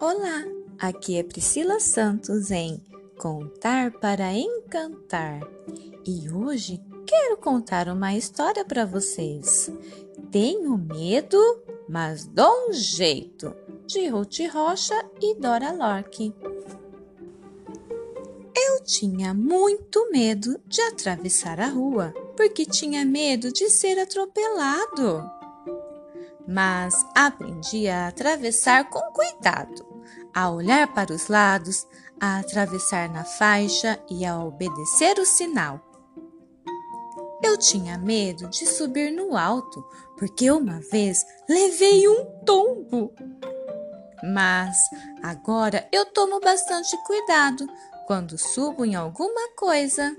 Olá, aqui é Priscila Santos em Contar para Encantar e hoje quero contar uma história para vocês. Tenho medo, mas dou um jeito, de Ruth Rocha e Dora Lorque. Eu tinha muito medo de atravessar a rua, porque tinha medo de ser atropelado mas aprendi a atravessar com cuidado, a olhar para os lados, a atravessar na faixa e a obedecer o sinal. Eu tinha medo de subir no alto, porque uma vez levei um tombo. Mas agora eu tomo bastante cuidado quando subo em alguma coisa.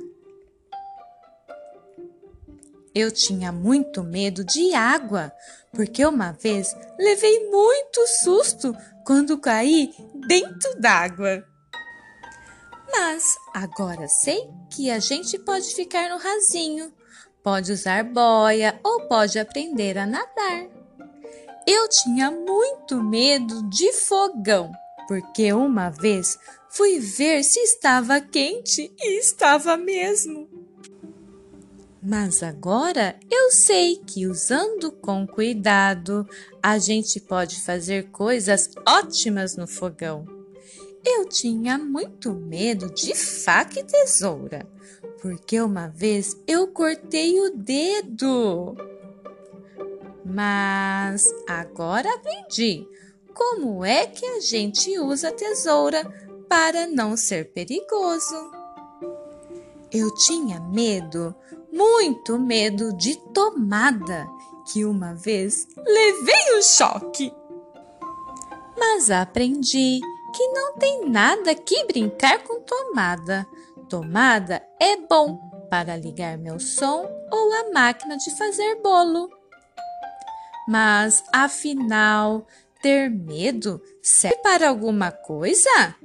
Eu tinha muito medo de água, porque uma vez levei muito susto quando caí dentro d'água. Mas agora sei que a gente pode ficar no rasinho, pode usar boia ou pode aprender a nadar. Eu tinha muito medo de fogão, porque uma vez fui ver se estava quente e estava mesmo. Mas agora eu sei que usando com cuidado a gente pode fazer coisas ótimas no fogão. Eu tinha muito medo de faca e tesoura, porque uma vez eu cortei o dedo. Mas agora aprendi como é que a gente usa tesoura para não ser perigoso. Eu tinha medo muito medo de tomada, que uma vez levei um choque. Mas aprendi que não tem nada que brincar com tomada. Tomada é bom para ligar meu som ou a máquina de fazer bolo. Mas afinal, ter medo serve para alguma coisa?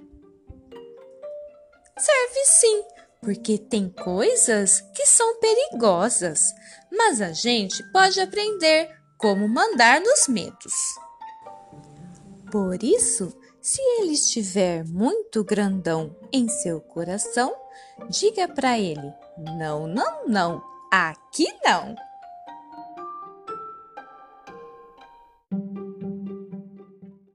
Serve sim porque tem coisas que são perigosas, mas a gente pode aprender como mandar nos medos. Por isso, se ele estiver muito grandão em seu coração, diga para ele: não, não, não, aqui não.